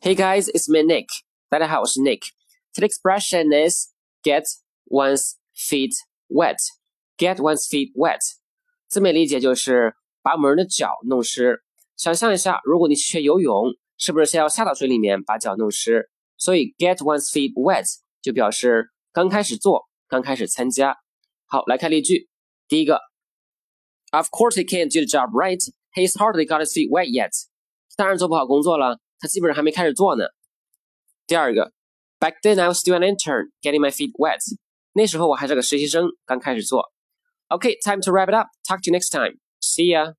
Hey guys, it's me Nick. 大家好，我是 Nick. Today's expression is get one's feet wet. Get one's feet wet. 字面理解就是把某人的脚弄湿。想象一下，如果你去学游泳，是不是先要下到水里面把脚弄湿？所以 get one's feet wet 就表示刚开始做，刚开始参加。好，来看例句。第一个，Of course he can't do the job right. He's hardly got his feet wet yet. 当然做不好工作了。 他基本上还没开始做呢。第二个，Back then I was still an intern, getting my feet wet。那时候我还是个实习生，刚开始做。Okay, time to wrap it up. Talk to you next time. See ya.